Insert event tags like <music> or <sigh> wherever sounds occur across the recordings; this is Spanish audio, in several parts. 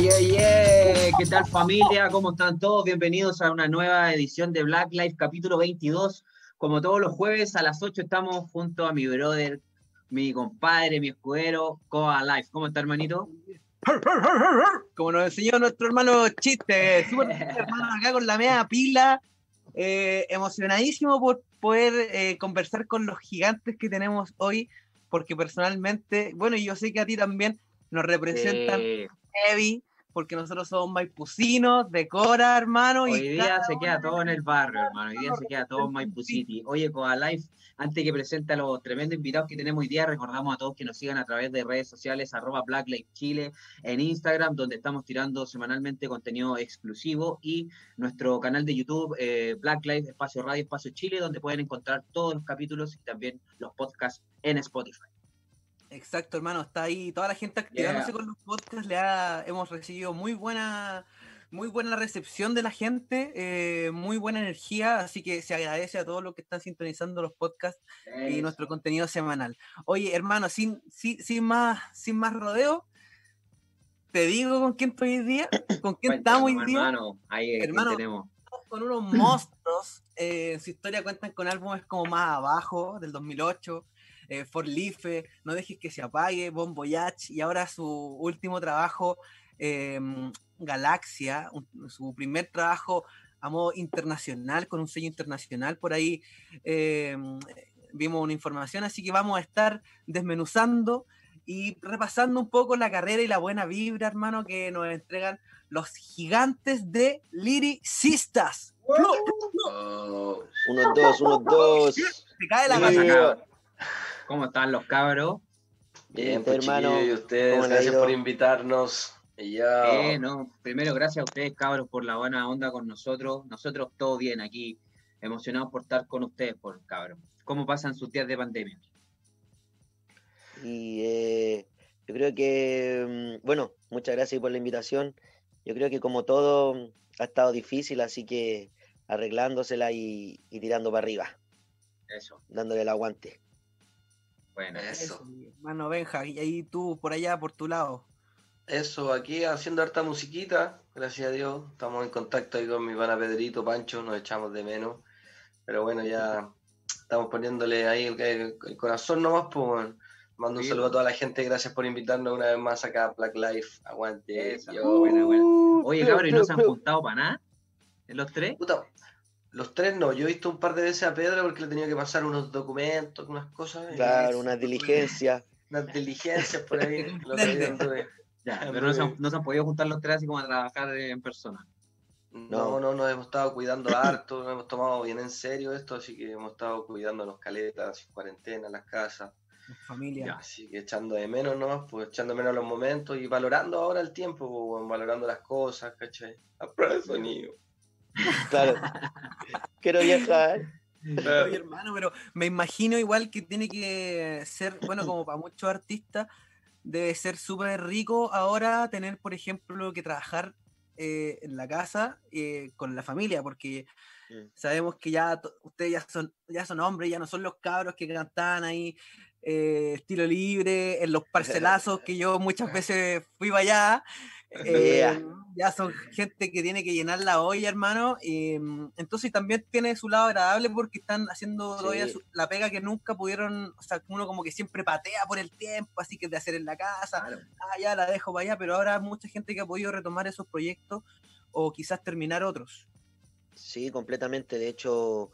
yeah, yeah. ¿Qué tal familia? ¿Cómo están todos? Bienvenidos a una nueva edición de Black Life capítulo 22. Como todos los jueves a las 8 estamos junto a mi brother, mi compadre, mi escudero, Coa Life. ¿Cómo está, hermanito? Como nos enseñó nuestro hermano Chiste, súper <laughs> hermano acá con la media pila, eh, emocionadísimo por poder eh, conversar con los gigantes que tenemos hoy, porque personalmente, bueno, y yo sé que a ti también nos representan Eh, heavy, porque nosotros somos maipucinos, de Cora, hermano. hoy y día se queda todo en el barrio, hermano. Hoy día se queda todo en representa un Maipú City. Oye, Coa Life, antes que presente a los tremendos invitados que tenemos hoy día, recordamos a todos que nos sigan a través de redes sociales, arroba Black Life Chile, en Instagram, donde estamos tirando semanalmente contenido exclusivo, y nuestro canal de YouTube, eh, Black Life Espacio Radio Espacio Chile, donde pueden encontrar todos los capítulos y también los podcasts en Spotify. Exacto, hermano, está ahí toda la gente activándose Yeah. con los podcasts, le ha- hemos recibido muy buena, muy buena recepción de la gente, eh, muy buena energía, así que se agradece a todos los que están sintonizando los podcasts y nuestro contenido semanal. Oye, hermano, sin, sin, sin más, sin más rodeo, te digo con quién estoy hoy día, <coughs> con quién estamos hoy día. hermano, ahí Hermano, tenemos. con unos monstruos. eh, su historia cuentan con álbumes como Más Abajo, del 2008, eh, For Life, No Dejes que se apague, Bon Voyage, y ahora su último trabajo, eh, Galaxia, un- su primer trabajo a modo internacional, con un sello internacional por ahí. eh, vimos una información, así que vamos a estar desmenuzando y repasando un poco la carrera y la buena vibra, hermano, que nos entregan los gigantes de Liricistas. Oh, Unos dos, unos dos. Se cae la ¿Qué ¿Cómo están los cabros? bien, pues, hermano, y ustedes, ¿cómo le ha gracias por invitarnos. Eh, no, primero gracias a ustedes, cabros, por la buena onda con nosotros. Nosotros todo bien aquí, emocionados por estar con ustedes, por cabros. ¿Cómo pasan sus días de pandemia? Y eh, yo creo que, mm, bueno, muchas gracias por la invitación. Yo creo que como todo ha estado difícil, así que arreglándosela y, y tirando para arriba, Eso, dándole el aguante. Bueno. eso. Hermano Benja, y ahí tú por allá, por tu lado. Eso, aquí haciendo harta musiquita, gracias a Dios. Estamos en contacto ahí con mi pana Pedrito, Pancho, nos echamos de menos. Pero bueno, ya estamos poniéndole ahí el, el- el corazón nomás, pues. bueno. Mando un saludo a pues. toda la gente, gracias por invitarnos una vez más acá a Black Life. Aguante. Esa, yo. buena, buena. Oye, cabros, ¿y no se han juntado para nada? ¿En los tres? Puta, los tres no, yo he visto un par de veces a Pedro porque le he tenido que pasar unos documentos, unas cosas. y Claro, una diligencia. unas diligencias por ahí. <laughs> Ya, pero no se, han, no se han podido juntar los tres así como a trabajar en persona. No, no, nos hemos estado cuidando harto, nos hemos tomado bien en serio esto, así que hemos estado cuidando los caletas, cuarentena, las casas, Familia. Ya. así que echando de menos nomás, pues echando de menos los momentos y valorando ahora el tiempo, pues, valorando las cosas, ¿cachai? A prueba de sonido. Claro. Quiero viajar. Oye, hermano, pero me imagino igual que tiene que ser, bueno, como para muchos artistas, debe ser súper rico ahora tener, por ejemplo, que trabajar eh, en la casa eh, con la familia, porque sabemos que ya ustedes ya son, ya son hombres, ya no son los cabros que cantaban ahí eh, estilo libre, en los parcelazos que yo muchas veces fui para allá. <laughs> eh, Yeah. Ya son gente que tiene que llenar la olla, hermano. y, mm, entonces también tiene su lado agradable porque están haciendo todavía Sí. su- la pega que nunca pudieron, o sea, uno como que siempre patea por el tiempo, así que de hacer en la casa, ah, ya la dejo para allá, pero ahora hay mucha gente que ha podido retomar esos proyectos o quizás terminar otros. Sí, completamente. De hecho,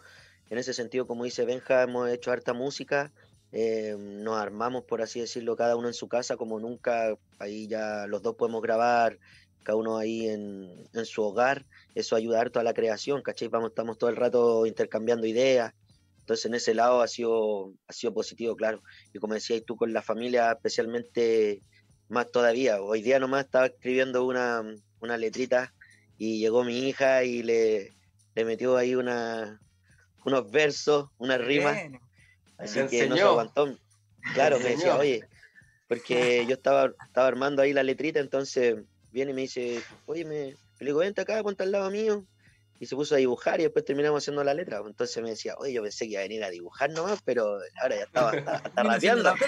en ese sentido, como dice Benja, hemos hecho harta música. eh, nos armamos, por así decirlo, cada uno en su casa, como nunca. Ahí ya los dos podemos grabar, cada uno ahí en, en su hogar. Eso ayuda harto a la creación, ¿cachai? Vamos, estamos todo el rato intercambiando ideas. Entonces, en ese lado ha sido, ha sido positivo, claro. Y como decías tú, con la familia, especialmente más todavía. Hoy día nomás estaba escribiendo una, una letrita y llegó mi hija y le, le metió ahí una, unos versos, unas rimas. Bueno, Así que no se aguantó. Claro, me decía, enseñó. oye, porque yo estaba, estaba armando ahí la letrita, entonces viene y me dice, oye, me, le digo, vente acá, ponte al lado mío. Y se puso a dibujar y después terminamos haciendo la letra. Entonces me decía, oye, yo pensé que iba a venir a dibujar nomás, pero ahora ya estaba hasta, hasta <laughs> rapeando. <laughs>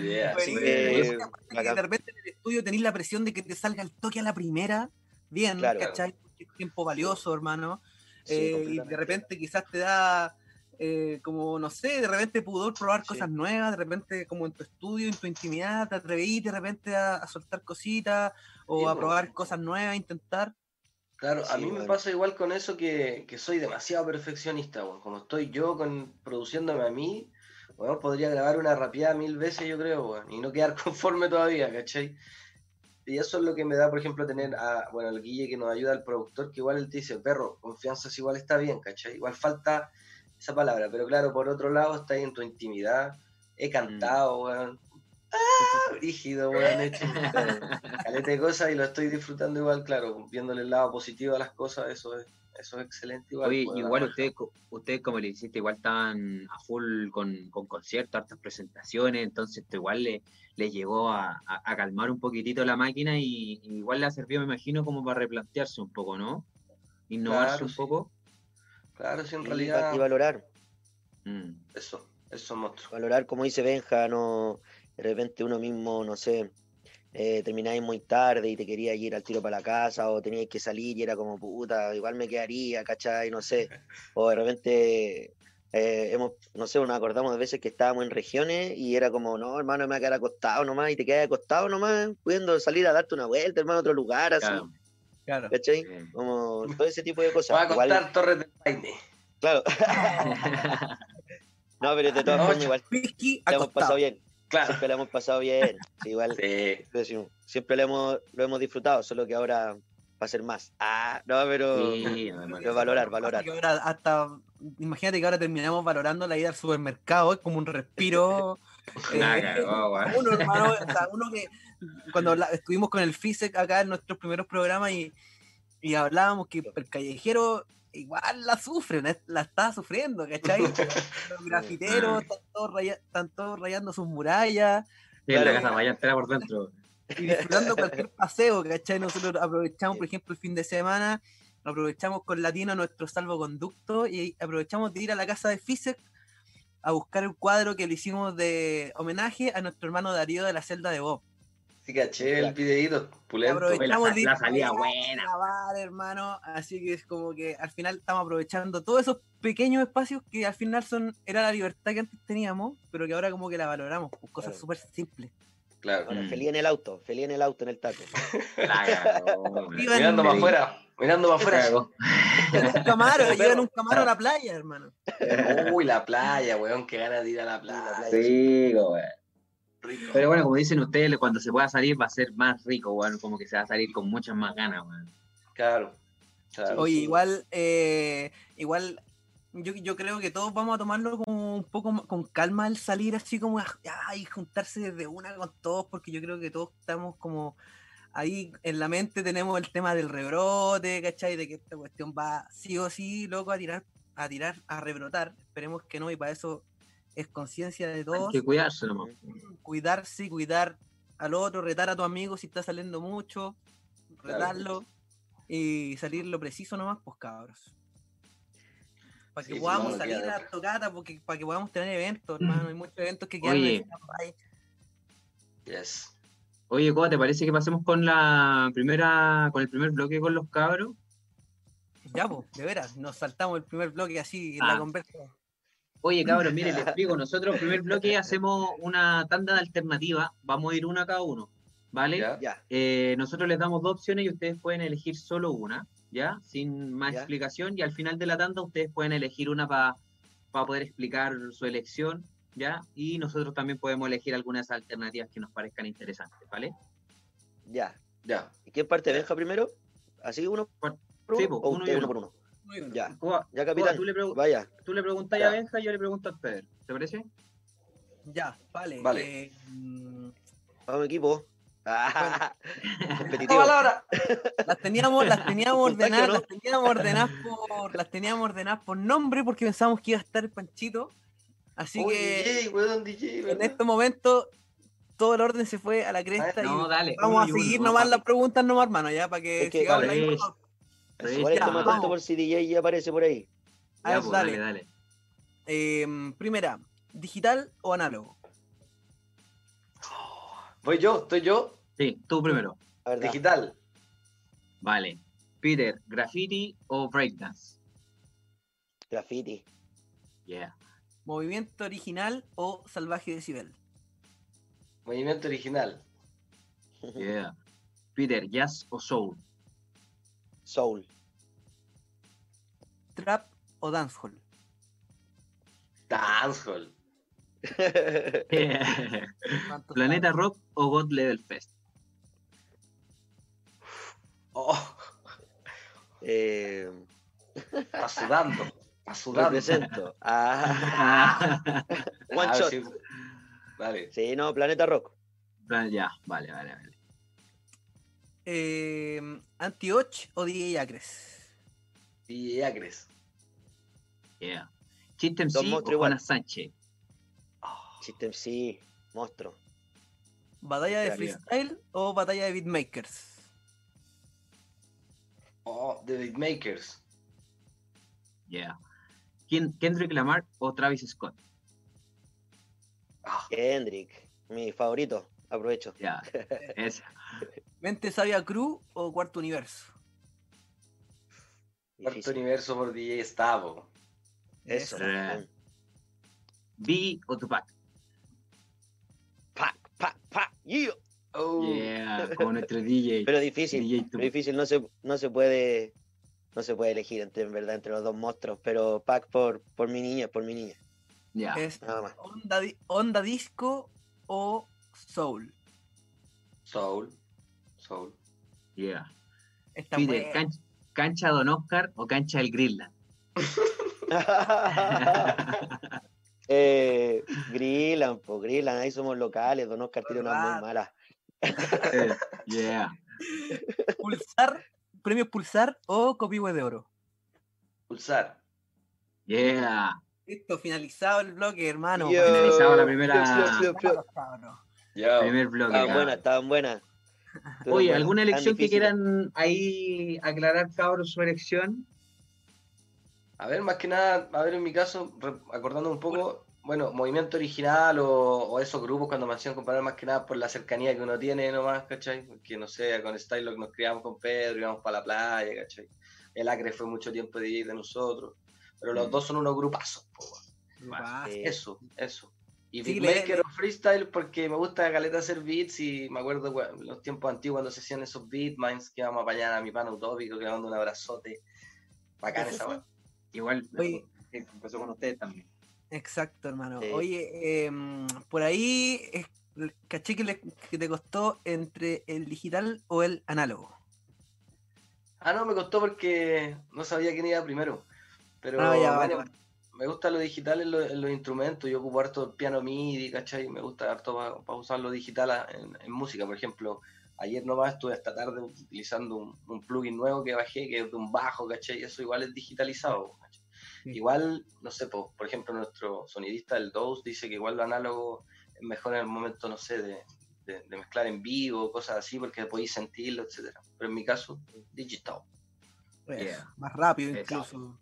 Yeah, Pues, sí, eh, eh, que de repente en el estudio tenéis la presión de que te salga el toque a la primera, bien, Claro. ¿cachai? Porque es tiempo valioso, hermano. Sí, Eh, y de repente quizás te da eh, como, no sé, de repente pudor probar Sí. cosas nuevas, de repente como en tu estudio, en tu intimidad, te atreví de repente a, a soltar cositas o Sí, a probar cosas nuevas, a intentar. Claro, a Sí, mí me bueno. pasa igual con eso que, que soy demasiado perfeccionista, weón. Como estoy yo con, produciéndome a mí, weón, podría grabar una rapeada mil veces, yo creo, y no quedar <laughs> conforme todavía, ¿cachai? Y eso es lo que me da, por ejemplo, tener a, bueno, el Guille que nos ayuda, al productor, que igual él te dice, perro, confianza es igual está bien, ¿cachai? Igual falta esa palabra, pero claro, por otro lado, está ahí en tu intimidad, he cantado, weón. <laughs> ¡Ah! Rígido, weón, he hecho caleta de cosas y lo estoy disfrutando igual, claro, viéndole el lado positivo a las cosas, eso es, eso es excelente igual. Oye, igual ustedes, ustedes como le hiciste, igual estaban a full con, con conciertos, hartas presentaciones, entonces esto igual le, le llegó a, a- a calmar un poquitito la máquina y, y igual le ha servido, me imagino, como para replantearse un poco, ¿no? Innovarse Claro, un sí. poco. Claro, sí, en Y, realidad, y valorar, Mm. eso, eso monstruo. valorar, como dice Benja, no, de repente uno mismo, no sé, eh, termináis muy tarde y te querías ir al tiro para la casa o teníais que salir y era como puta, igual me quedaría, ¿cachai? No sé. <laughs> O de repente, eh, hemos, no sé, nos acordamos de veces que estábamos en regiones y era como, no, hermano, me voy a quedar acostado nomás y te quedas acostado nomás, pudiendo salir a darte una vuelta, hermano, a otro lugar, así, Claro. Claro. ¿cachai? Como todo ese tipo de Va cosas. a Igual, contar Torres del Paine. claro. <laughs> no, pero de todas No, formas, igual la hemos pasado bien. Claro. Siempre la hemos pasado bien. Sí, igual, Sí. siempre lo hemos, lo hemos disfrutado, solo que ahora va a ser más. Ah, no, pero, Sí, <laughs> pero valorar, valorar. Ahora hasta, imagínate que ahora terminamos valorando la ida al supermercado, es como un respiro. Eh, weón. uno, hermano, o sea, <laughs> uno que cuando la- estuvimos con el FISEC acá en nuestros primeros programas y, y hablábamos que el callejero igual la sufre, la, la está sufriendo, ¿cachai? <laughs> Los grafiteros están todos, raya- están todos rayando sus murallas Sí, la casa vaya entera por dentro. y disfrutando cualquier paseo, ¿cachai? Nosotros aprovechamos, por ejemplo, el fin de semana, aprovechamos con Latino nuestro salvoconducto y aprovechamos de ir a la casa de FISEC a buscar el cuadro que le hicimos de homenaje a nuestro hermano Darío de la celda de Bob. Sí, caché el pulento. Aprovechamos la- la salida buena. grabar, hermano. Así que es como que al final estamos aprovechando todos esos pequeños espacios que al final son era la libertad que antes teníamos, pero que ahora como que la valoramos, pues, cosas Claro. súper simples. Claro. Bueno, Mm. feliz en el auto, feliz en el auto, en el taco. <laughs> <laughs> Iban Mirando para afuera, mirando para afuera. En un camaro, <laughs> llevan un camaro a la playa, hermano. Uy, la playa, weón, que ganas de ir a la playa. Sí, weón. Rico. Pero bueno, como dicen ustedes, cuando se pueda salir va a ser más rico, weón. Como que se va a salir con muchas más ganas, weón. Claro. claro. Oye, sí. igual, eh, igual, yo, yo creo que todos vamos a tomarlo como un poco con calma al salir así como a- ah, y juntarse desde una con todos, porque yo creo que todos estamos como ahí en la mente tenemos el tema del rebrote, ¿cachai? De que esta cuestión va sí o sí, loco, a tirar, a tirar, a rebrotar. Esperemos que no, y para eso es conciencia de Hay todos que cuidarse nomás. cuidarse, cuidar al otro, retar a tu amigo si está saliendo mucho, Claro. retarlo y salir lo preciso nomás, pues cabros. Para que Sí, podamos salir a otra. tocata, porque para que podamos tener eventos, hermano. Hay muchos eventos que quedan stand-by. Yes. Oye, ¿cómo te parece que pasemos con la primera, con el primer bloque con los cabros? Ya, pues, de veras, nos saltamos el primer bloque así en Ah. la conversa. Oye, cabros, <laughs> mire, les explico. Nosotros, el primer bloque, hacemos una tanda de alternativas. Vamos a ir una cada uno, ¿vale? ¿Ya? Ya, Eh, nosotros les damos dos opciones y ustedes pueden elegir solo una, ¿ya? Sin más Ya. explicación. Y al final de la tanda ustedes pueden elegir una para poder explicar su elección, ¿ya? Y nosotros también podemos elegir algunas alternativas que nos parezcan interesantes, ¿vale? ya. Ya. ¿Y quién parte? ¿Benja primero? ¿Así uno por uno? Sí, po, ¿O uno y usted uno. uno por uno? Muy bien. Ya, Cuba, ya Cuba, capitán. tú, le Vaya, tú le preguntas Ya. a Benja y yo le pregunto a Pedro. ¿Te parece? Ya, vale. Vale. eh, mm, vamos equipo. <laughs> Ah, ¡Esta competitivo. palabra! las teníamos, las <laughs> teníamos ordenadas, ¿no? las teníamos ordenadas por, las teníamos ordenadas por nombre porque pensábamos que iba a estar el Panchito. Así que DJ, weón, DJ, en este momento todo el orden se fue a la cresta No, y dale. vamos uno a uno, seguir no, nomás las preguntas nomás, hermano, ya para que Es que, sigamos vale. ya, estamos vamos. atentos por si DJ ya aparece por ahí. A Ya, ver, pues, dale. dale, dale. Eh, primera, ¿digital o análogo? Voy yo, estoy yo. Sí, tú primero. La verdad. Digital. Vale. Peter, graffiti o breakdance? Graffiti. Yeah. Movimiento original o salvaje decibel. Movimiento original. <laughs> Yeah. Peter, jazz o soul? Soul. Trap o dancehall. Dancehall. ¿Cuántos <laughs> <laughs> Planeta Rock o God Level Fest? Oh, eh, está sudando. Está sudando. represento. <laughs> Ah, <laughs> one Ah, shot. sí. Vale. Sí, no, Planeta Rock. Ya, vale, vale, vale. Eh, Anti-Och o DJ Acres. Y Acres. Yeah. Chiste Dos MC o monstruos Juana igual. Sánchez? Oh, System sí, monstruo. ¿Batalla de freestyle o batalla de beatmakers? oh, The Beatmakers. Yeah. Ken- Kendrick Lamar o Travis Scott? Ah, Kendrick, mi favorito. Aprovecho. Ya. Esa. <laughs> ¿Mente Sabia Crew o Cuarto Universo? Cuarto universo por DJ Stavo. Eso. Eh. Mm. B o Tupac? Pa, pa, pa, yeah. Oh, Yeah, como nuestro DJ. Pero difícil. DJ Pero difícil, no se, no se puede. No se puede elegir entre, en verdad entre los dos monstruos, pero Pac por, por mi niña, por mi niña, Ya. ¿Es nada más. onda, onda disco o soul? Soul. Soul. Yeah. Está Peter, buena. can- cancha Don Oscar o cancha del Greenland? <laughs> eh, Grillan, pues Grillan, ahí somos locales, Don Oscar tiene unas muy malas. <laughs> Eh, yeah. Pulsar, premios Pulsar o Copihue de Oro. Pulsar. Yeah. Listo, finalizado el bloque, hermano. Yo. finalizado la primera- cabrón. Ya. Primer bloque. Estaban buenas, estaban buenas. <laughs> Oye, ¿alguna elección que quieran ahí aclarar, cabros, su elección? A ver, más que nada, a ver, en mi caso, acordando un poco, bueno, movimiento original o, o esos grupos cuando me hacían comparar más que nada por la cercanía que uno tiene nomás, ¿cachai? Que no sé, con Stylock nos criamos con Pedro, íbamos para la playa, ¿cachai? El Acre fue mucho tiempo de ir de nosotros, pero los Mm. dos son unos grupazos. Sí. eso, eso. Y Sí, beatmaker o freestyle porque me gusta caleta hacer beats y me acuerdo weón, los tiempos antiguos cuando se hacían esos beatmines que íbamos a apañar a mi pana utópico que le mando un abrazote. Bacán esa weón. Igual, Oye. eh, empezó con ustedes también. Exacto, hermano. Sí. Oye, em, por ahí eh, caché que, le- que te costó entre el digital o el análogo. Ah, no, me costó porque no sabía quién iba primero. Pero Ah, ya, vale, bueno, vale. me gusta lo digital en, lo- en los instrumentos. Yo ocupo harto piano MIDI, ¿cachai? Me gusta harto para usar lo digital a- en, en música. Por ejemplo, ayer nomás estuve esta tarde utilizando un, un plugin nuevo que bajé, que es de un bajo, ¿cachai? Eso igual es digitalizado, ¿cachai? Sí. Igual, no sé, po, por ejemplo, nuestro sonidista, el Dose, dice que igual lo análogo es mejor en el momento, no sé, de, de- de mezclar en vivo, cosas así, porque podéis sentirlo, etcétera. Pero en mi caso, digital. Pues, Yeah. Más rápido incluso.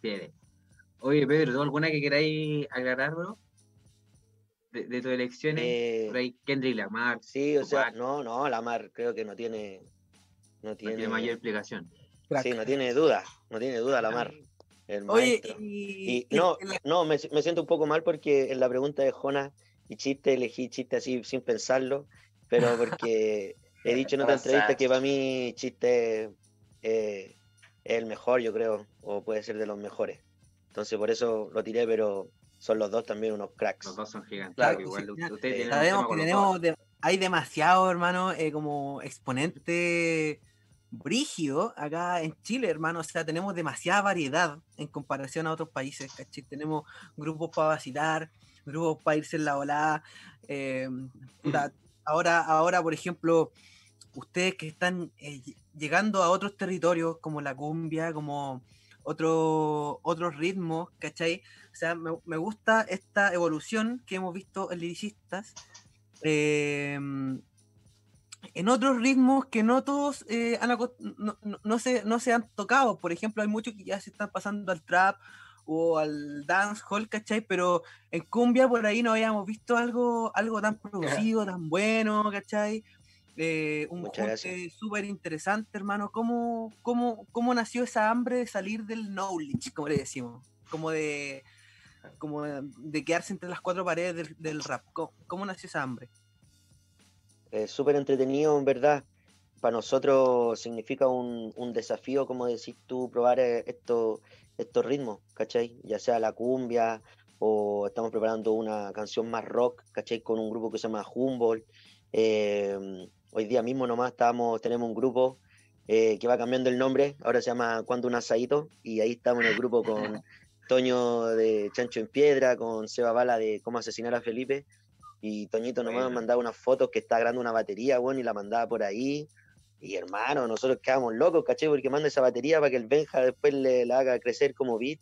Tiene. Oye, Pedro, ¿tú alguna que queráis aclarar, bro? De, de tus elecciones. Eh, Por ahí, Kendrick Lamar. sí, o sea, no, no, la Mar creo que no tiene. No no tiene, tiene mayor explicación. Sí, no tiene duda, no tiene duda la Mar. El Oye, maestro. y, Y no, no, me, me siento un poco mal porque en la pregunta de Jonas y chiste elegí chiste así sin pensarlo, pero porque <laughs> he dicho en otra entrevista que para mí chiste eh, es el mejor, yo creo, o puede ser de los mejores. Entonces por eso lo tiré, pero son los dos también unos cracks. Los dos son gigantes. Claro, igual sí, un Sabemos que tenemos de- hay demasiado, hermano, eh, como exponente brígido acá en Chile, hermano. O sea, tenemos demasiada variedad en comparación a otros países. Tenemos grupos para vacilar, grupos para irse en la volada. eh, ahora, ahora, por ejemplo, ustedes que están eh, ll- llegando a otros territorios como la cumbia, como otro, otros ritmos, ¿cachai? O sea, me, me gusta esta evolución que hemos visto en lyricistas eh, en otros ritmos que no todos eh, han no- no se, no se han tocado. Por ejemplo, hay muchos que ya se están pasando al trap o al dancehall, ¿cachai? Pero en cumbia por ahí no habíamos visto algo, algo tan producido, tan bueno, ¿cachai? Eh, un junte súper interesante, hermano. ¿Cómo, cómo, ¿Cómo nació esa hambre de salir del knowledge, como le decimos? Como de, como de quedarse entre las cuatro paredes del, rap. ¿Cómo, nació esa hambre? Eh, súper entretenido, en verdad. Para nosotros significa un, un, desafío, como decís tú, probar eh, estos estos ritmos, ¿cachai? Ya sea la cumbia o estamos preparando una canción más rock, ¿cachai? Con un grupo que se llama Humboldt. Eh, hoy día mismo nomás estamos, tenemos un grupo eh, que va cambiando el nombre, ahora se llama Cuando un asadito, y ahí estamos en el grupo con <laughs> Toño de Chancho en Piedra, con Seba Bala de Cómo asesinar a Felipe, y Toñito nomás me mandaba unas fotos que está grabando una batería, bueno, y la mandaba por ahí, y hermano, nosotros quedamos locos, ¿cachai? Porque manda esa batería para que el Benja después le, la haga crecer como beat.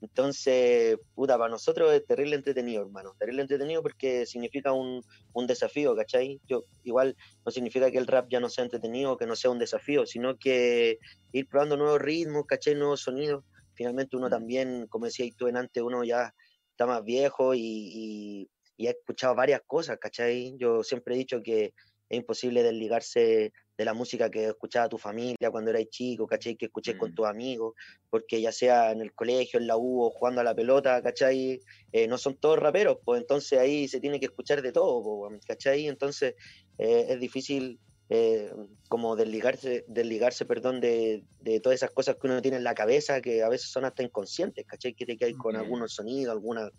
Entonces, puta, para nosotros es terrible entretenido, hermano. Terrible entretenido porque significa un, un, desafío, ¿cachai? Yo, igual no significa que el rap ya no sea entretenido, que no sea un desafío, sino que ir probando nuevos ritmos, ¿cachai? Nuevos sonidos. Finalmente uno mm. también, como decías tú en antes, uno ya está más viejo y, y, y ha escuchado varias cosas, ¿cachai? Yo siempre he dicho que es imposible desligarse de la música que escuchaba tu familia cuando eras chico, ¿cachai? Que escuché con mm. tus amigos, porque ya sea en el colegio, en la U o jugando a la pelota, ¿cachai? Eh, no son todos raperos, pues entonces ahí se tiene que escuchar de todo, ¿cachai? Entonces eh, es difícil eh, como desligarse, desligarse perdón, de, de, todas esas cosas que uno tiene en la cabeza, que a veces son hasta inconscientes, ¿cachai? Que te quedas con algunos sonidos, alguna,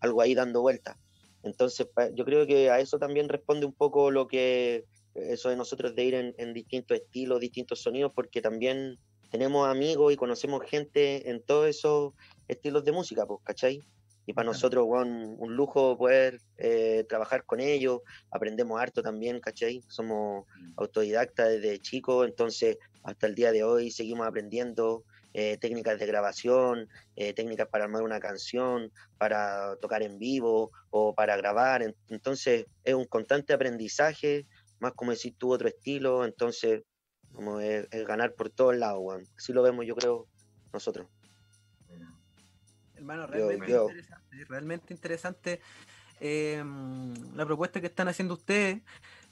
algo ahí dando vueltas. Entonces, yo creo que a eso también responde un poco lo que eso de nosotros de ir en, distintos estilos, distintos sonidos, porque también tenemos amigos y conocemos gente en todos esos estilos de música, pues, ¿cachai? Y para nosotros, bueno, un lujo poder eh, trabajar con ellos, aprendemos harto también, ¿cachai? Somos mm. autodidactas desde chicos, entonces hasta el día de hoy seguimos aprendiendo eh, técnicas de grabación, eh, técnicas para armar una canción, para tocar en vivo o para grabar. Entonces es un constante aprendizaje más como decir tú otro estilo, entonces como es, ganar por todos lados, Así lo vemos yo creo nosotros. Hermano, realmente interesante, realmente interesante em, la propuesta que están haciendo ustedes.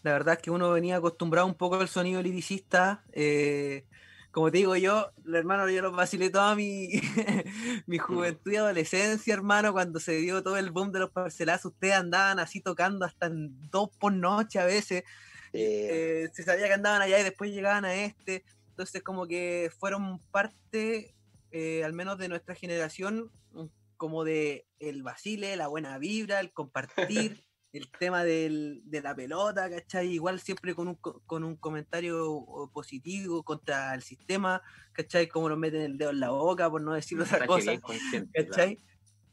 La verdad es que uno venía acostumbrado un poco al sonido liricista. Eh, como te digo yo, hermano, yo lo vacilé toda mi, <laughs> mi mm. juventud y adolescencia, hermano, cuando se dio todo el boom de los parcelazos, ustedes andaban así tocando hasta en dos por noche a veces. Eh, se sabía que andaban allá y después llegaban a este. Entonces, como que fueron parte, eh, al menos de nuestra generación, como de el vacile, la buena vibra, el <laughs> compartir, el tema del, de la pelota, ¿cachai? Igual siempre con un, con un comentario positivo contra el sistema, ¿cachai? Como nos meten el dedo en la boca, por no decir otra cosa, ¿cachai?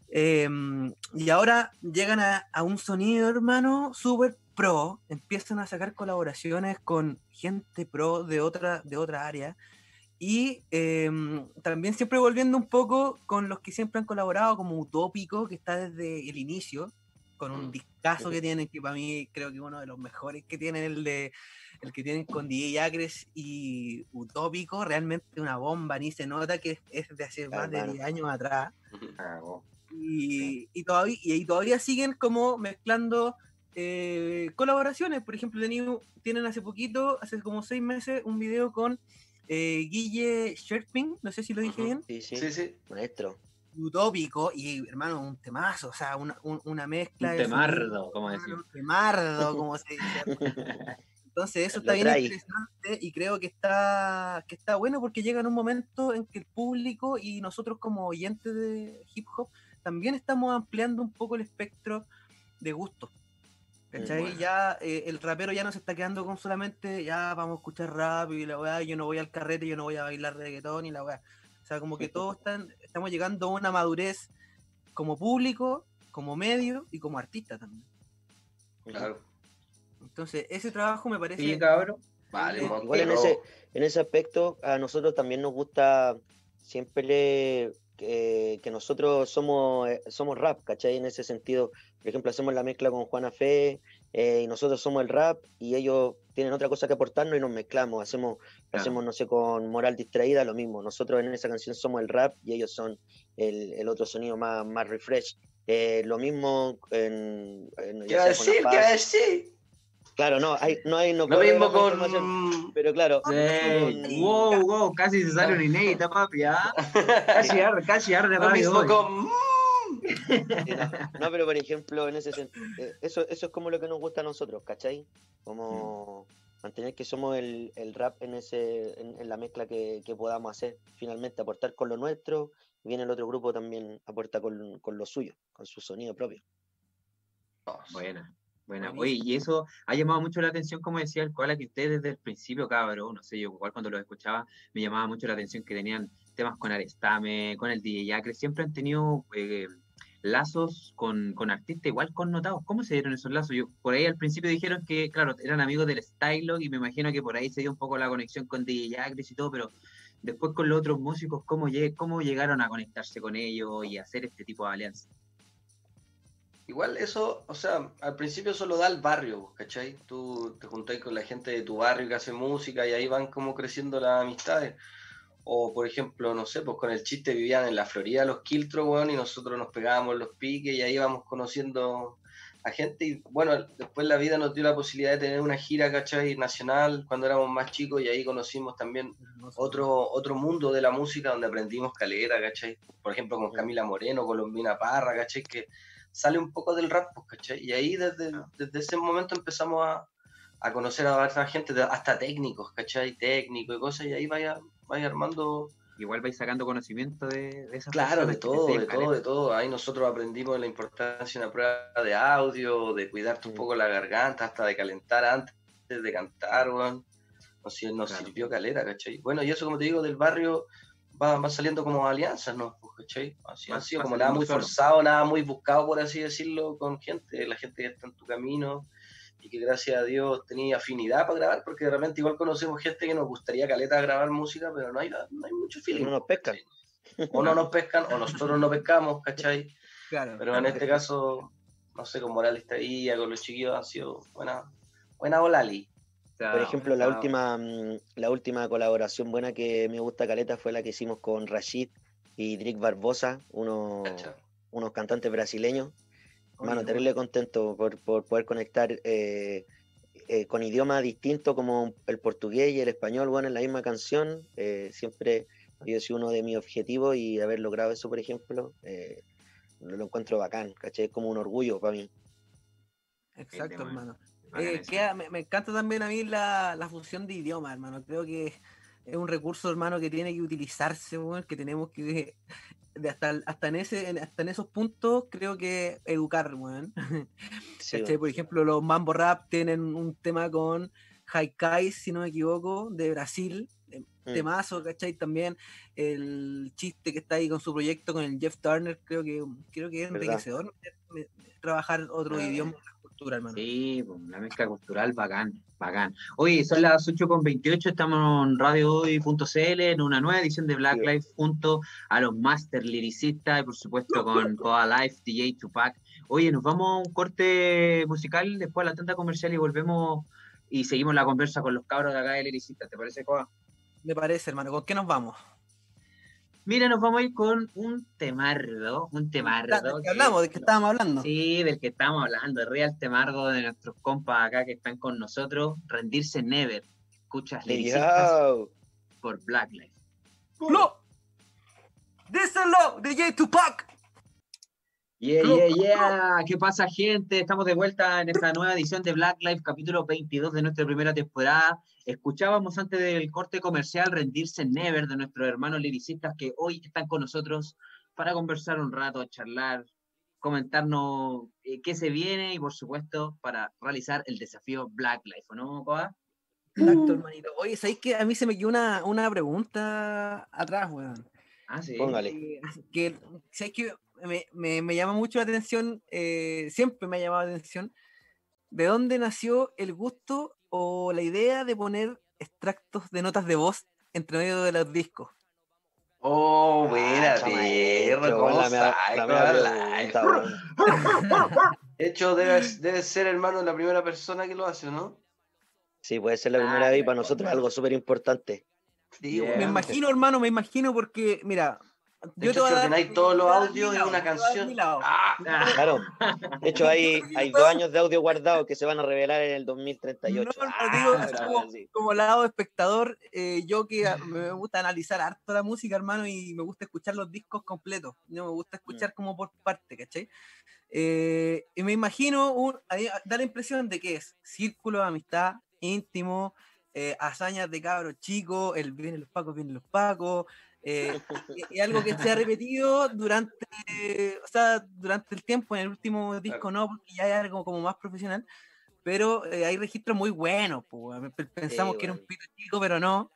Em, y ahora llegan a, a un sonido, hermano, súper pro empiezan a sacar colaboraciones con gente pro de otra, de otra área. Y em, también siempre volviendo un poco con los que siempre han colaborado, como Utópico, que está desde el inicio, con un mm, discazo que tienen, que para mí creo que uno de los mejores que tienen, el de el que tienen con DJ Acres y Utópico, realmente una bomba, ni se nota que es de hace más de 10 años atrás. Y, y, todavía, y, todavía siguen como mezclando eh, colaboraciones. Por ejemplo, tienen hace poquito, hace como seis meses, un video con eh, Guille Sherping, no sé si lo dije bien. Sí, sí, sí, maestro. Utópico y, hermano, un temazo, o sea, una, una mezcla. Un temardo, como decir. Un temardo, como se dice. <laughs> Entonces, eso está bien interesante y creo que está, que está bueno porque llega en un momento en que el público y nosotros como oyentes de hip hop también estamos ampliando un poco el espectro de gustos. Ya eh, el rapero ya no se está quedando con solamente, ya vamos a escuchar rap y la weá, yo no voy al carrete, yo no voy a bailar reggaetón y la weá. O sea, como que todos están, estamos llegando a una madurez como público, como medio y como artista también. Claro. Entonces, ese trabajo me parece. Sí, cabrón. Vale, igual en ese, en ese aspecto, a nosotros también nos gusta siempre le, que, nosotros somos, eh, somos rap, ¿cachai? En ese sentido, por ejemplo, hacemos la mezcla con Juana Fe, eh, y nosotros somos el rap y ellos tienen otra cosa que aportarnos y nos mezclamos, hacemos, Claro. hacemos no sé, con Moral Distraída, lo mismo. Nosotros en esa canción somos el rap y ellos son el, el otro sonido más, más refresh. Eh, lo mismo en... en- ¿Qué va a decir? ¿Qué va a decir? Claro, no, hay, no hay... No Lo mismo con. Pero claro, con- Wow, wow, casi se sale una inédita, papi, ¿ah? <laughs> Casi arde, casi arde Lo radio mismo hoy. con. No, <laughs> no, pero por ejemplo, en ese sentido, eso, eso es como lo que nos gusta a nosotros, ¿cachai? Como mantener que somos el, el rap en ese en, en la mezcla que, que podamos hacer, finalmente aportar con lo nuestro, y viene el otro grupo también aporta con, con lo suyo, con su sonido propio. Buena, buena. Oye, y eso ha llamado mucho la atención, como decía el Koala, que ustedes desde el principio, cabrón, no sé, yo igual cuando los escuchaba, me llamaba mucho la atención que tenían temas con Arestame, con el DJ Acre, siempre han tenido eh, lazos con, con artistas igual connotados. ¿Cómo se dieron esos lazos? Yo, por ahí al principio dijeron que, claro, eran amigos del Stylog y me imagino que por ahí se dio un poco la conexión con DJ Acre y todo, pero después con los otros músicos, ¿cómo, cómo llegaron a conectarse con ellos y hacer este tipo de alianzas? Igual eso, o sea, al principio eso lo da el barrio, ¿cachai? Tú te juntás con la gente de tu barrio que hace música y ahí van como creciendo las amistades. O, por ejemplo, no sé, pues con el chiste vivían en la Florida los Quiltro, weón, y nosotros nos pegábamos los piques y ahí íbamos conociendo a gente. Y bueno, después la vida nos dio la posibilidad de tener una gira, ¿cachai? Nacional cuando éramos más chicos y ahí conocimos también otro, otro mundo de la música donde aprendimos calera, ¿cachai? Por ejemplo, con Camila Moreno, Colombina Parra, ¿cachai? Que sale un poco del rap, pues, ¿cachai? Y ahí desde, desde ese momento empezamos a, a conocer a otra gente, hasta técnicos, ¿cachai? Técnicos y cosas, y ahí vaya, vaya armando, Igual vais sacando conocimiento de, de esas claro, de todo, de todo, de todo. Ahí nosotros aprendimos la importancia de una prueba de audio, de cuidarte un poco la garganta, hasta de calentar antes de cantar, weón. Nos, nos Claro. sirvió calera, ¿cachai? Bueno, y eso, como te digo, del barrio va, va saliendo como alianzas, ¿no? Pues, ¿cachai? Así ha sido como nada muy solo. forzado, nada muy buscado, por así decirlo, con gente, la gente que está en tu camino y que gracias a Dios tenía afinidad para grabar, porque de repente igual conocemos gente que nos gustaría caleta grabar música, pero no hay, no hay mucho feeling. no nos pescan. O no nos pescan, o nosotros no pescamos, ¿cachai? <laughs> Claro. Pero en este caso, no sé, con Morales Traía, con los chiquillos han sido buena, buena olali. Por ejemplo, la última, mm, la última colaboración buena que me gusta Caleta fue la que hicimos con Rashid y Drick Barbosa, unos, unos cantantes brasileños. Mano, terrible contento por, por poder conectar eh, eh, con idiomas distintos como el portugués y el español, bueno, en la misma canción. eh, siempre ha sido uno de mis objetivos y haber logrado eso, por ejemplo, eh, lo, encuentro bacán, ¿cachai? Es como un orgullo para mí. Exacto, hermano. Eh, queda- me, me encanta también a mí la, la fusión de idiomas, hermano. Creo que es un recurso, hermano, que tiene que utilizarse, weón, que tenemos que de hasta, hasta, en ese, en- hasta en esos puntos creo que educar, weón. <laughs> Sí. Por ejemplo, los Mambo Rap tienen un tema con Haikai, si no me equivoco, de Brasil. eh, Mm. Temazo, ¿cachai? También el chiste que está ahí con su proyecto con el Jeff Turner, creo que, creo que es ¿Verdad? enriquecedor eh, eh, trabajar otro Ah. idioma, otra cultura, hermano. Sí, pues, la mezcla cultural, bacán, bacán. Oye, son las 8.28, estamos en radiohoy.cl en una nueva edición de Black Sí. Life junto a los Master Lyricistas y por supuesto con <laughs> Coa Life, DJ Tupac. Oye, nos vamos a un corte musical, después a la tanda comercial y volvemos y seguimos la conversa con los cabros de acá de Lyricistas, ¿te parece, Coa? Me parece, hermano. ¿Con qué nos vamos? Mira, nos vamos a ir con un temardo, un ¿De temardo. qué que- hablamos? ¿De qué estábamos hablando? Sí, del que estamos hablando, el Real Temardo de nuestros compas acá que están con nosotros, rendirse never. Escuchas lyricistas Yo. por Black Life. ¡No! ¡Díselo! DJ Tupac. Yeah, yeah, yeah. ¿Qué pasa, gente? Estamos de vuelta en esta nueva edición de Black Life, capítulo 22 de nuestra primera temporada. Escuchábamos antes del corte comercial Rendirse Never de nuestros hermanos lyricistas que hoy están con nosotros para conversar un rato, charlar, comentarnos eh, qué se viene y, por supuesto, para realizar el desafío Black Life, ¿o no, Coa? Exacto, hermanito. Oye, ¿sabéis que a mí se me quedó una, una pregunta atrás, weón? Ah, sí. Póngale. Eh, que, ¿sabes que me, me, me llama mucho la atención, eh, siempre me ha llamado la atención, ¿de dónde nació el gusto o la idea de poner extractos de notas de voz entre medio de los discos? Oh, buena, Ah, chama, perro, qué ¿cómo buena weón. De hecho, debe, debe ser hermano la primera persona que lo hace, ¿no? Sí, puede ser la primera Ah, vez y para nosotros es algo súper importante. Sí. Me imagino, hermano, me imagino porque, mira. De yo hecho, te voy si a dar- ordenáis todos los audios lado, una canción. ¡Ah! <laughs> Ah, Claro. De hecho, hay, hay dos años de audio guardados que se van a revelar en el 2038. No, no, Ah, digo, como, como lado espectador, eh, yo que <laughs> me gusta analizar harto la música, hermano, y me gusta escuchar los discos completos. No me gusta escuchar como por parte, ¿cachai? Eh, y me imagino, un, ahí da la impresión de que es círculo de amistad íntimo, eh, hazañas de cabros chicos, el vienen los pacos, vienen los pacos, eh, <laughs> y, y algo que se ha repetido durante, o sea, durante el tiempo, en el último disco no, porque ya es algo como más profesional, pero eh, hay registros muy buenos, pues, pensamos que era un pito chico, pero no.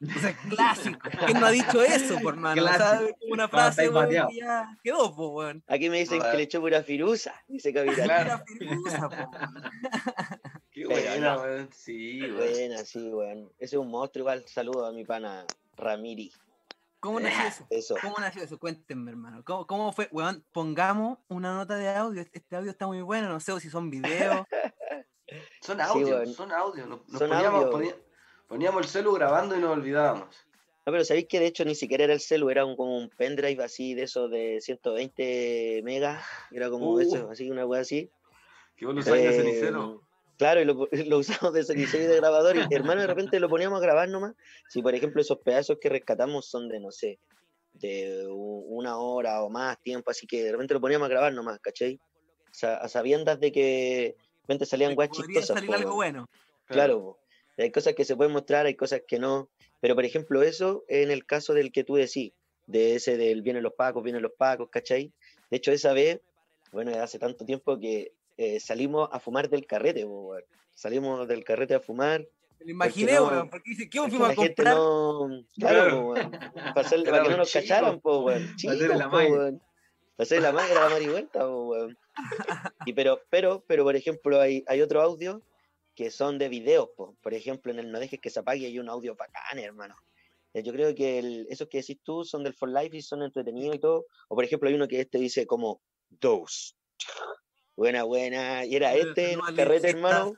O sea, <laughs> clásico. ¿Quién no ha dicho eso, por mano? O sea, como una frase bateado. que ya quedó, pues, weón. Aquí me dicen que le echó pura firusa, dice Capitán. Claro. Era firusa, po. <laughs> Qué buena, weón. Sí. Buena, sí, weón. Ese es un monstruo igual. Saludo a mi pana Ramiri. ¿Cómo nació <laughs> eso? Eso. ¿Cómo nació eso? Cuéntenme, hermano. ¿Cómo, cómo fue? Weón, pongamos una nota de audio. Este audio está muy bueno. No sé si son videos. <laughs> Son audios, son audios. Nos, nos Son poníamos, audio. ponía- poníamos el celu grabando y nos olvidábamos. No, pero sabéis que de hecho ni siquiera era el celu, era un, como un pendrive así de esos de 120 megas. Era como Uh. eso, así, una wea así. Que vos lo usabas de Eh, cenicero. Claro, y lo, <laughs> lo usamos de y de grabador. Y hermano, de repente lo poníamos a grabar nomás. Si por ejemplo esos pedazos que rescatamos son de, no sé, de una hora o más tiempo, así que de repente lo poníamos a grabar nomás, ¿cachai? O sea, a sabiendas de que de repente salían Podría chistosas. salir po, algo bueno. Claro, po. hay cosas que se pueden mostrar, hay cosas que no. Pero, por ejemplo, eso en el caso del que tú decís, de ese del vienen los pacos, vienen los pacos, ¿cachai? De hecho, esa vez, bueno, hace tanto tiempo que eh, salimos a fumar del carrete. Salimos del carrete a fumar. Me lo imaginé, no- weón. Porque dice, ¿qué porque fuimos a la gente comprar? no. Claro, weón. Para, hacer- para que no nos chicos, cacharan, po, weón. la po, magia. weón. Para hacer la magia, la marihuana, weón. <laughs> Y pero, pero, pero, por ejemplo, hay, hay otro audio que son de videos, po. por ejemplo, en el No dejes que se apague hay un audio bacán, hermano. Eh, Yo creo que el- esos que decís tú son del For Life y son entretenidos y todo. O por ejemplo, hay uno que este dice como dos. Buena, buena. Y era este en un carrete, hermano.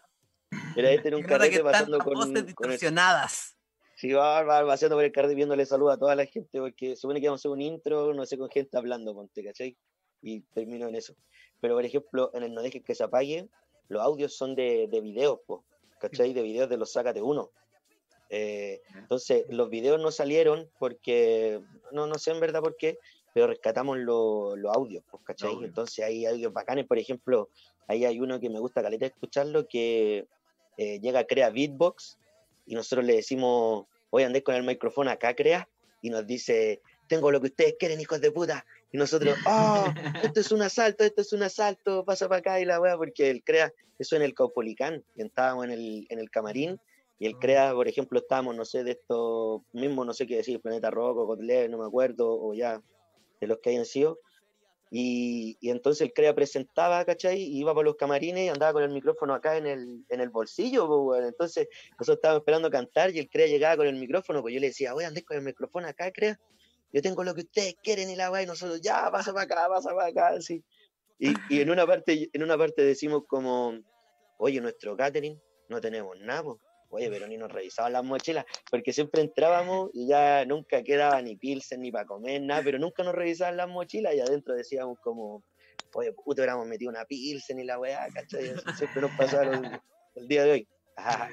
Era este en un carrete pasando con, voces distorsionadas. Sí, va, va paseando por el carrete viéndole saludos a toda la gente, porque supone que vamos a hacer un intro, no sé, con gente hablando, ponte, ¿cachai? Y termino en eso. Pero, por ejemplo, en el No dejes que se apague, los audios son de, de videos, po, ¿cachai? De videos de los Sácate Uno. Eh, entonces, los videos no salieron porque, no, no sé en verdad por qué, pero rescatamos lo- los audios, pues, ¿cachai? Entonces hay audios bacanes, por ejemplo, ahí hay uno que me gusta caleta escucharlo, que eh, llega, crea beatbox, y nosotros le decimos, voy a andar con el micrófono acá, crea, y nos dice, tengo lo que ustedes quieren, hijos de puta. Y nosotros, oh, <laughs> esto es un asalto, esto es un asalto, pasa para acá y la weá, porque él crea, eso en el Caupolicán, y estábamos en el, en el camarín, y él crea, por ejemplo, estábamos, no sé, de estos mismos, no sé qué decir, Planeta Roco, Kotler, no me acuerdo, o ya, de los que hayan sido. Y, y entonces el CREA presentaba, ¿cachai? Y iba por los camarines y andaba con el micrófono acá en el, en el bolsillo, pues, weón. Entonces nosotros estábamos esperando cantar y el CREA llegaba con el micrófono, pues yo le decía, voy a andar con el micrófono acá, CREA. Yo tengo lo que ustedes quieren y la weá, y nosotros, ya, pasa para acá, pasa para acá, así. Y, y en una parte, en una parte decimos como, oye, nuestro catering no tenemos nada, po. Oye, pero ni nos revisaban las mochilas, porque siempre entrábamos y ya nunca quedaba ni pilsen ni para comer, nada, pero nunca nos revisaban las mochilas y adentro decíamos como, oye, puto, hubiéramos metido una pilsen y la weá, ¿cachai? Eso siempre nos pasaron el día de hoy. Ajá.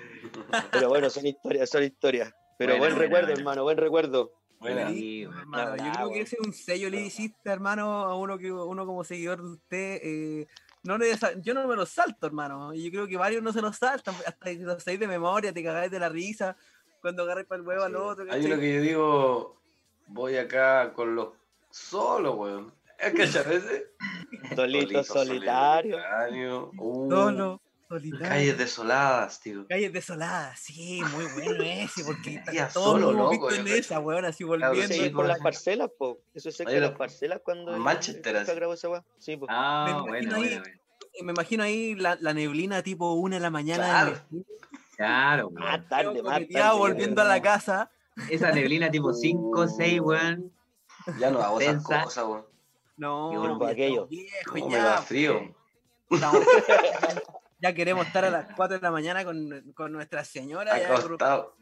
Pero bueno, son historias, son historias. Pero Buena, buen buena, recuerdo, buena. hermano, buen recuerdo. Hermano, yo creo que ese es un sello le hiciste, hermano, a uno que uno como seguidor de usted. eh, no yo no me lo salto, hermano. Y yo creo que varios no se los saltan, hasta que los sabéis de memoria, te cagáis de la risa cuando agarráis para el huevo al Sí. otro. Hay ¿cachai? uno que yo digo, voy acá con los solo, weón. ¿Es que a <laughs> veces? Solito, solitario. solitario. Uh, Solo, solitario. Calles desoladas, tío. Calles desoladas, sí, muy bueno ese, porque Día todos solo, visto en esa, weón, así volviendo. Sí, sí, por pues. las parcelas, po. Eso es cerca de las parcelas cuando. en Manchester, nunca así. grabó esa weá. Sí, po. Ah, Me bueno, imagino bueno, ahí- bueno. Me imagino ahí la, la neblina tipo una de la mañana Claro. Claro, Más weón. tarde, yo más tarde. volviendo a la casa. Esa neblina tipo 5, 6, <laughs> weón. Ya no hago esas cosas, weón. No, ya aquello. No, me da pues. frío. Ya queremos estar a las 4 de la mañana con, con nuestra señora. Acostado.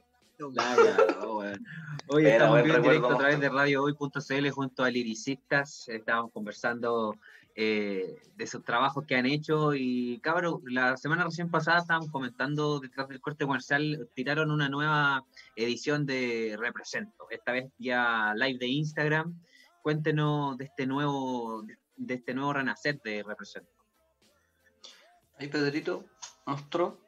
Hoy Pero estamos en directo a través de radiohoy.cl junto a Liricistas. Estábamos conversando eh, de sus trabajos que han hecho y cabrón, la semana recién pasada estábamos comentando detrás del corte comercial, tiraron una nueva edición de Represento, esta vez ya live de Instagram. Cuéntenos de este nuevo, de este nuevo renacer de Represento. Ahí Pedrito mostró.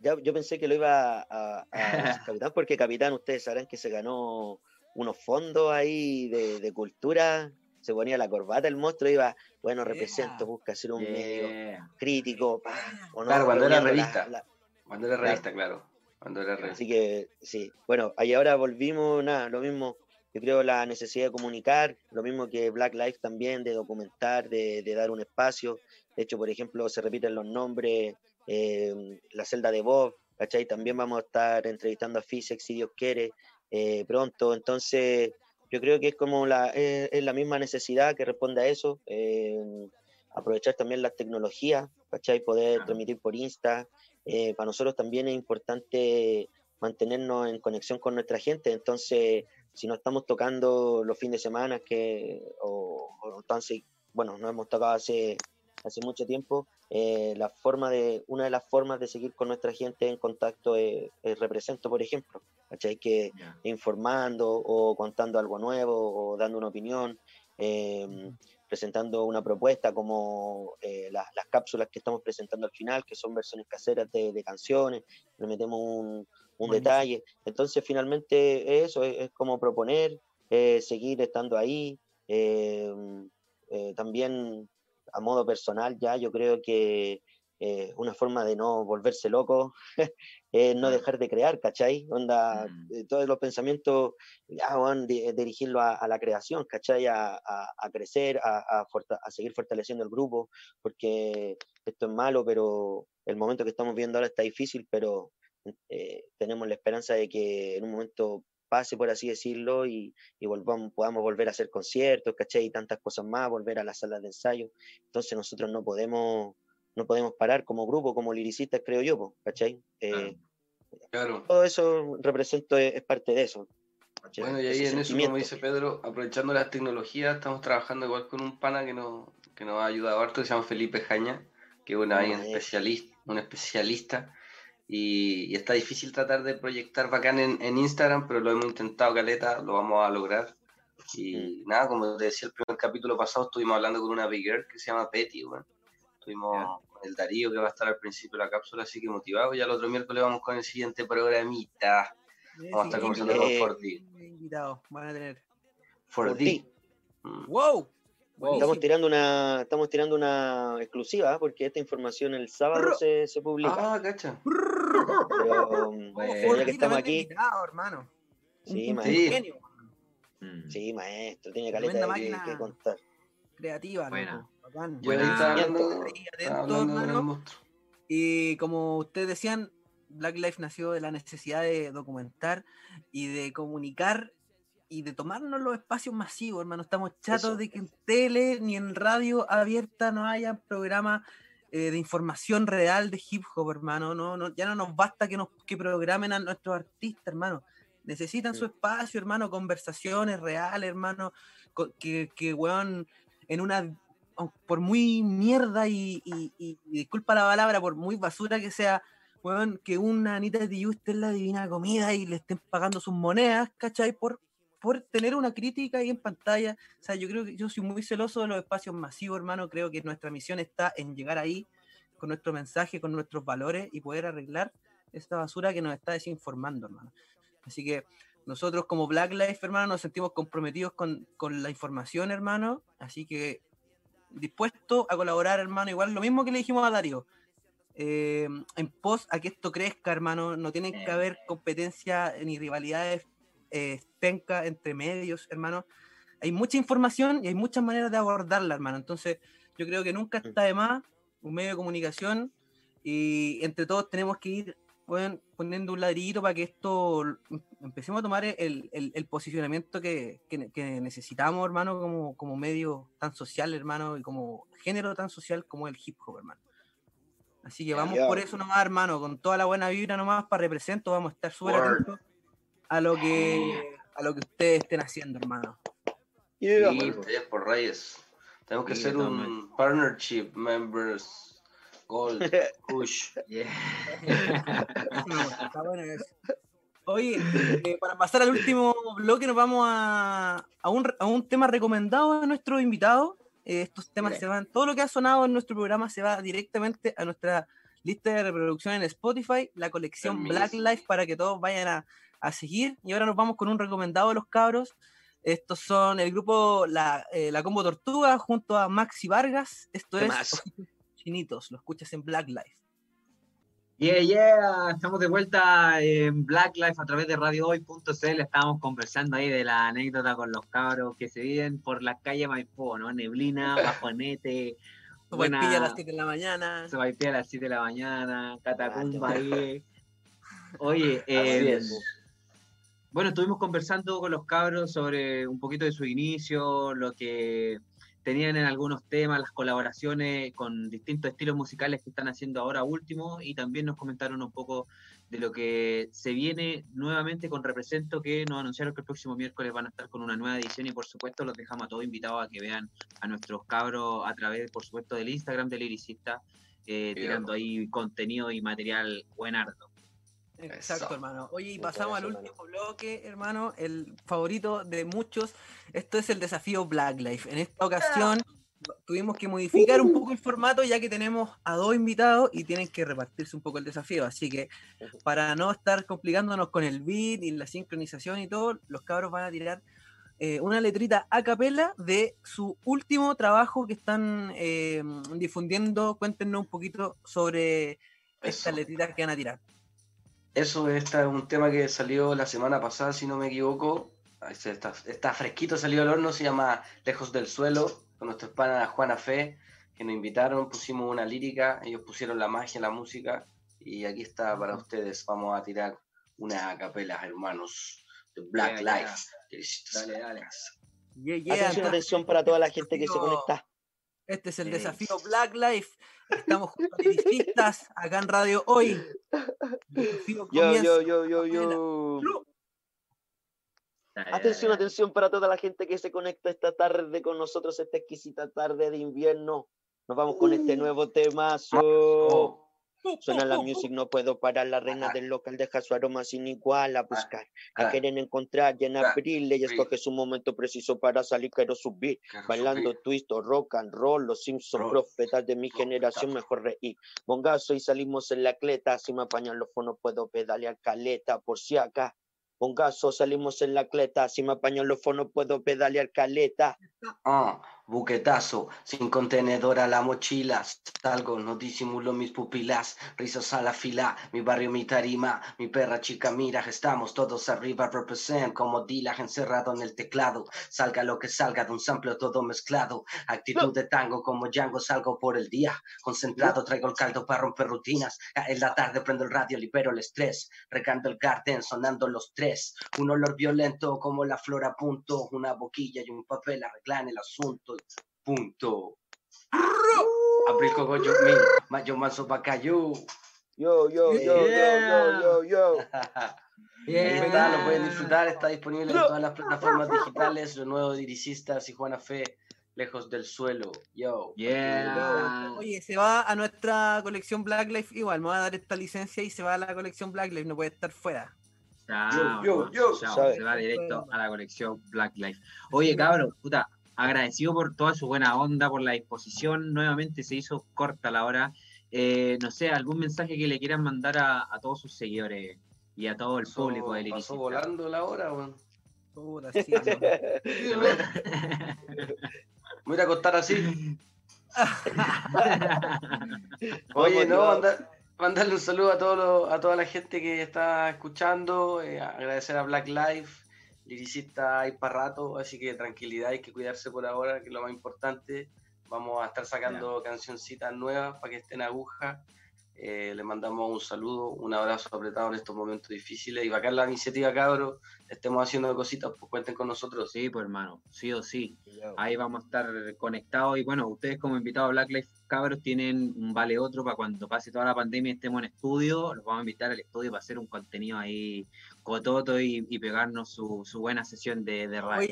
Ya, yo pensé que lo iba a, a- <laughs> a Capitán, porque Capitán, ustedes sabrán que se ganó unos fondos ahí de, de cultura, se ponía la corbata el monstruo, iba, bueno, Yeah. represento, busca hacer un medio Yeah. crítico, pa, o no, Claro, cuando era reuniendo la- revista. la- Cuando era Claro. revista, claro. Cuando era revista. Así que sí, bueno, ahí ahora volvimos, nada, lo mismo, yo creo la necesidad de comunicar, lo mismo que Black Lives también, de documentar, de, de dar un espacio. De hecho, por ejemplo, se repiten los nombres, eh, la celda de Bob, ¿cachai? También vamos a estar entrevistando a Fisex, si Dios quiere, eh, pronto. Entonces, yo creo que es como la, eh, es la misma necesidad que responde a eso. eh, aprovechar también las tecnologías, ¿cachai? Poder transmitir por Insta. Eh, para nosotros también es importante mantenernos en conexión con nuestra gente. Entonces, si no estamos tocando los fines de semana, que, o, o si- bueno, no hemos tocado hace, hace mucho tiempo, eh, la forma de, una de las formas de seguir con nuestra gente en contacto es, es Represento, por ejemplo, ¿cachai? Que informando o contando algo nuevo o dando una opinión, eh, presentando una propuesta como eh, las, las cápsulas que estamos presentando al final, que son versiones caseras de, de canciones, le metemos un, un detalle. Entonces, finalmente, eso es, es como proponer, seguir estando ahí. eh, también a modo personal, ya yo creo que eh, una forma de no volverse loco <laughs> es no dejar de crear, ¿cachai? Onda, Mm. eh, todos los pensamientos, ya, weón, di- dirigirlo a, a la creación, ¿cachai? A, a- a crecer, a, a forta- a seguir fortaleciendo el grupo, porque esto es malo, pero el momento que estamos viendo ahora está difícil, pero eh, tenemos la esperanza de que en un momento pase, por así decirlo, y, y volvamos, podamos volver a hacer conciertos, ¿cachai? Y tantas cosas más, volver a las salas de ensayo. Entonces nosotros no podemos, no podemos parar como grupo, como liricistas, creo yo, ¿cachai? Eh, Claro. Todo eso represento es, es parte de eso. ¿cachai? Bueno, y Ese ahí en eso, como dice Pedro, aprovechando las tecnologías, estamos trabajando igual con un pana que nos, que nos ha ayudado harto, que se llama Felipe Jaña, que es Un ahí un maestro. especialista, un especialista, y, y está difícil tratar de proyectar bacán en, en Instagram, pero lo hemos intentado, Caleta, lo vamos a lograr. Y Mm. nada, como te decía el primer capítulo pasado, estuvimos hablando con una big girl que se llama Petty, weón. Estuvimos Ya. con el Darío que va a estar al principio de la cápsula, así que motivado. Ya el otro miércoles vamos con el siguiente programita. Vamos a estar conversando con Eh, Forti. Invitados, van a tener. For Por D. ti. Mm. ¡Wow! Estamos tirando una, estamos tirando una exclusiva, ¿eh? porque esta información el sábado se, se publica. Ah, cacha. Pero, Bueno, pero ya que estamos aquí, invitado, hermano. sí, Un- maestro, genio, Mm. sí, maestro, tiene caleta de que, contar. creativa, Buena. loco, bacán. Yo hablando, atento, hablando. Y como ustedes decían, Black Life nació de la necesidad de documentar y de comunicar y de tomarnos los espacios masivos, hermano. Estamos chatos Eso. de que en tele ni en radio abierta no haya programas eh, de información real de hip hop, hermano. No, no, ya no nos basta que nos que programen a nuestros artistas, hermano. Necesitan su Mm. espacio, hermano, conversaciones reales, hermano, que, que weón, en una aun- por muy mierda y, y- y- y disculpa la palabra, por muy basura que sea, weón, que una Anita Tijoux esté en la divina comida y le estén pagando sus monedas, ¿cachai? Por, por tener una crítica ahí en pantalla. O sea, yo creo que yo soy muy celoso de los espacios masivos, hermano. Creo que nuestra misión está en llegar ahí con nuestro mensaje, con nuestros valores y poder arreglar esta basura que nos está desinformando, hermano. Así que nosotros como Black Life, hermano, nos sentimos comprometidos con, con la información, hermano. Así que dispuesto a colaborar, hermano. Igual lo mismo que le dijimos a Darío. eh, en pos a que esto crezca, hermano. No tienen que haber competencia ni rivalidades eh, penca entre medios, hermano. Hay mucha información y hay muchas maneras de abordarla, hermano. Entonces, yo creo que nunca está de más un medio de comunicación y entre todos tenemos que ir bueno, poniendo un ladrillito para que esto em- empecemos a tomar el, el, el posicionamiento que, que, que, necesitamos, hermano, como, como medio tan social, hermano, y como género tan social como el hip hop, hermano. Así que vamos por eso nomás, hermano, con toda la buena vibra nomás para represento, vamos a estar súper atentos a lo que a lo que ustedes estén haciendo, hermano. Yeah. Sí, por Reyes. Tenemos que ser un partnership members gold <laughs> push. Yeah. <laughs> Está bueno eso. Oye, eh, para pasar al último bloque, nos vamos a, a, un, a un tema recomendado a nuestros invitados. Eh, estos temas se van, todo lo que ha sonado en nuestro programa se va directamente a nuestra lista de reproducción en Spotify, la colección Black Life, para que todos vayan a, a, seguir. Y ahora nos vamos con un recomendado de los cabros. Estos son el grupo La, eh, la Combo Tortuga junto a Maxi Vargas. Esto es Chinitos, lo escuchas en Black Life. Yeah, yeah, estamos de vuelta en Black Life a través de radiohoy.cl. Estábamos conversando ahí de la anécdota con los cabros que se viven por la calle Maipó, ¿no? Neblina, <laughs> bajonete. Buena... a las 7 de la mañana. Se va a las 7 de la mañana, catacumba ahí. Oye, <laughs> eh, bueno, estuvimos conversando con los cabros sobre un poquito de su inicio, lo que tenían en algunos temas las colaboraciones con distintos estilos musicales que están haciendo ahora último y también nos comentaron un poco de lo que se viene nuevamente con Represento que nos anunciaron que el próximo miércoles van a estar con una nueva edición y por supuesto los dejamos a todos invitados a que vean a nuestros cabros a través por supuesto del Instagram del Liricista eh, tirando ahí contenido y material buenardo. Exacto, hermano. Oye, y pasamos al último bloque, hermano, el favorito de muchos. Esto es el desafío Black Life. En esta ocasión tuvimos que modificar un poco el formato ya que tenemos a dos invitados y tienen que repartirse un poco el desafío. Así que para no estar complicándonos con el beat y la sincronización y todo, los cabros van a tirar eh, una letrita a capela de su último trabajo que están eh, difundiendo. Cuéntenos un poquito sobre esta letrita que van a tirar. Eso está es un tema que salió la semana pasada, si no me equivoco. Está, está fresquito, salió al horno, se llama Lejos del Suelo, con nuestra hermana Juana Fe, que nos invitaron, pusimos una lírica, ellos pusieron la magia, la música, y aquí está para ustedes. Vamos a tirar una capela, hermanos, de Black Life. Dale, dale. atención, atención para toda la gente que se conecta. Este es el desafío Black Life. Estamos juntos a <laughs> acá en Radio Hoy. Yo, yo, yo, yo, yo. Atención, atención para toda la gente que se conecta esta tarde con nosotros, esta exquisita tarde de invierno. Nos vamos con este nuevo temazo. Suena la <laughs> music, no puedo parar. La reina del local deja su aroma sin igual a buscar. La quieren encontrar y en abril ella escoge su momento preciso para salir. Quiero subir, bailando twist o rock and roll. Los Simpson, profetas de mi generación, mejor reír. Bongazo y salimos en la cleta. Si me apañan los fonos, puedo pedalear caleta. Por si acá Bongazo, salimos en la cleta. Si me apañan los fonos, puedo pedalear caleta. Ah, buquetazo, sin contenedor a la mochila. Salgo, no disimulo mis pupilas. Risas a la fila, mi barrio, mi tarima. Mi perra chica, mira, estamos todos arriba. Represent como Dilag encerrado en el teclado. Salga lo que salga de un sample todo mezclado. Actitud de tango como Django, salgo por el día. Concentrado, traigo el caldo para romper rutinas. En la tarde prendo el radio, libero el estrés. Recanto el garden, sonando los tres. Un olor violento como la flor a punto. Una boquilla y un papel arreglan el asunto punto. April cogollo mil, mayo manso bacayo. Yo, yo, yo, yo, yo, yo, <laughs> está, lo pueden disfrutar, está disponible en todas las plataformas digitales, lo nuevo de Iricistas y Juana Fe, lejos del suelo. Yo. Yeah. Oye, se va a nuestra colección Black Life igual, me va a dar esta licencia y se va a la colección Black Life, no puede estar fuera. Chao, yo, yo, se va directo a la colección Black Life. Oye, cabrón, puta, agradecido por toda su buena onda, por la disposición. Nuevamente se hizo corta la hora. Eh, no sé, algún mensaje que le quieran mandar a, todos sus seguidores y a todo el público del Pasó volando la hora, weón. Bueno. sí, <laughs> Voy a acostar así. <laughs> Oye, no, mandarle un saludo a, todo a toda la gente que está escuchando, eh, agradecer a Black Life, liricista hay para rato, así que tranquilidad, hay que cuidarse por ahora, que es lo más importante. Vamos a estar sacando cancioncitas nuevas para que estén aguja. Eh, les mandamos un saludo, un abrazo apretado en estos momentos difíciles y bacán la iniciativa, cabros. Estemos haciendo cositas, pues cuenten con nosotros. Sí, pues hermano, sí o sí. Ahí vamos a estar conectados. Y bueno, ustedes como invitados a Black Life cabros tienen un vale otro para cuando pase toda la pandemia y estemos en estudio. Los vamos a invitar al estudio para hacer un contenido ahí cototo y, pegarnos su, buena sesión de, de radio.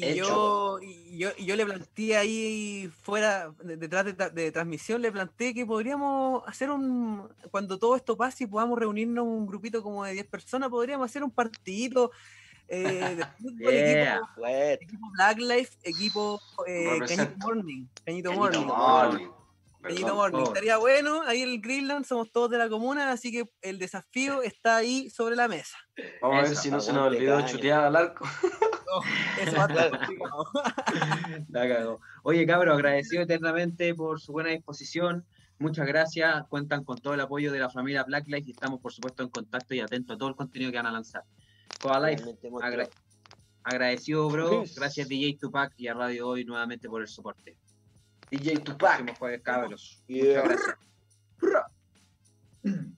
Y yo, yo, yo, le planteé ahí fuera, detrás de, transmisión, le planteé que podríamos hacer un, cuando todo esto pase y podamos reunirnos un grupito como de 10 personas, podríamos hacer un partidito eh, de <laughs> fútbol, equipo, Black Life, equipo eh, Cañito Morning. Cañito, Morning. Morning. Estaría bueno, ahí en el Greenland somos todos de la comuna, así que el desafío está ahí sobre la mesa. Vamos a ver si no se nos olvidó chutear al arco. <laughs> <laughs> Oye, cabro, agradecido eternamente por su buena disposición. Muchas gracias. Cuentan con todo el apoyo de la familia Blacklight y estamos, por supuesto, en contacto y atentos a todo el contenido que van a lanzar. agradecido, bro. Gracias, DJ Tupac y a Radio Hoy nuevamente por el soporte. DJ Tupac. Que me fue de cabros. Yeah. Muchas gracias. <clears throat>